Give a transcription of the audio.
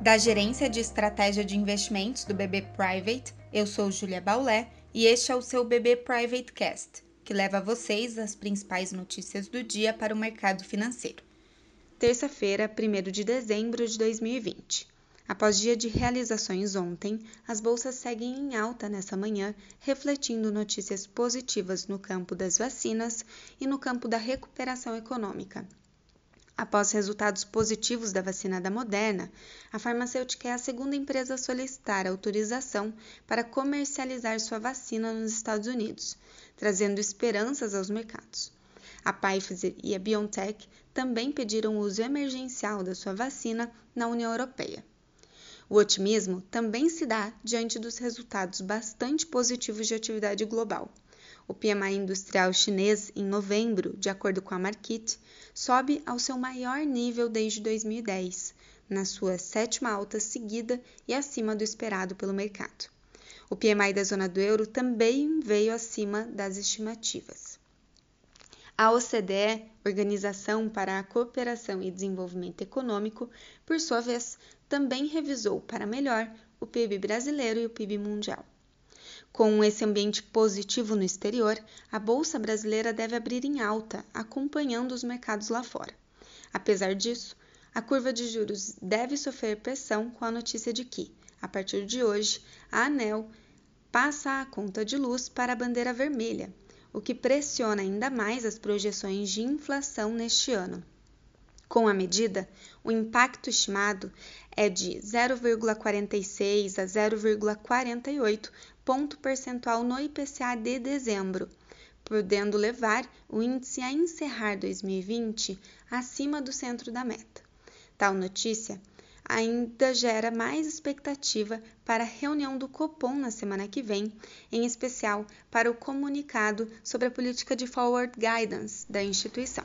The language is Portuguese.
Da Gerência de Estratégia de Investimentos do BB Private, eu sou Julia Baulé e este é o seu BB Private Cast, que leva a vocês as principais notícias do dia para o mercado financeiro. Terça-feira, 1 de dezembro de 2020. Após dia de realizações ontem, as bolsas seguem em alta nessa manhã, refletindo notícias positivas no campo das vacinas e no campo da recuperação econômica. Após resultados positivos da vacina da Moderna, a farmacêutica é a segunda empresa a solicitar autorização para comercializar sua vacina nos Estados Unidos, trazendo esperanças aos mercados. A Pfizer e a BioNTech também pediram uso emergencial da sua vacina na União Europeia. O otimismo também se dá diante dos resultados bastante positivos de atividade global. O PMI industrial chinês, em novembro, de acordo com a Markit, sobe ao seu maior nível desde 2010, na sua sétima alta seguida e acima do esperado pelo mercado. O PMI da zona do euro também veio acima das estimativas. A OCDE, Organização para a Cooperação e Desenvolvimento Econômico, por sua vez, também revisou para melhor o PIB brasileiro e o PIB mundial. Com esse ambiente positivo no exterior, a bolsa brasileira deve abrir em alta, acompanhando os mercados lá fora. Apesar disso, a curva de juros deve sofrer pressão com a notícia de que, a partir de hoje, a ANEL passa a conta de luz para a bandeira vermelha, o que pressiona ainda mais as projeções de inflação neste ano. Com a medida, o impacto estimado é de 0,46 a 0,48 ponto percentual no IPCA de dezembro, podendo levar o índice a encerrar 2020 acima do centro da meta. Tal notícia ainda gera mais expectativa para a reunião do Copom na semana que vem, em especial para o comunicado sobre a política de forward guidance da instituição.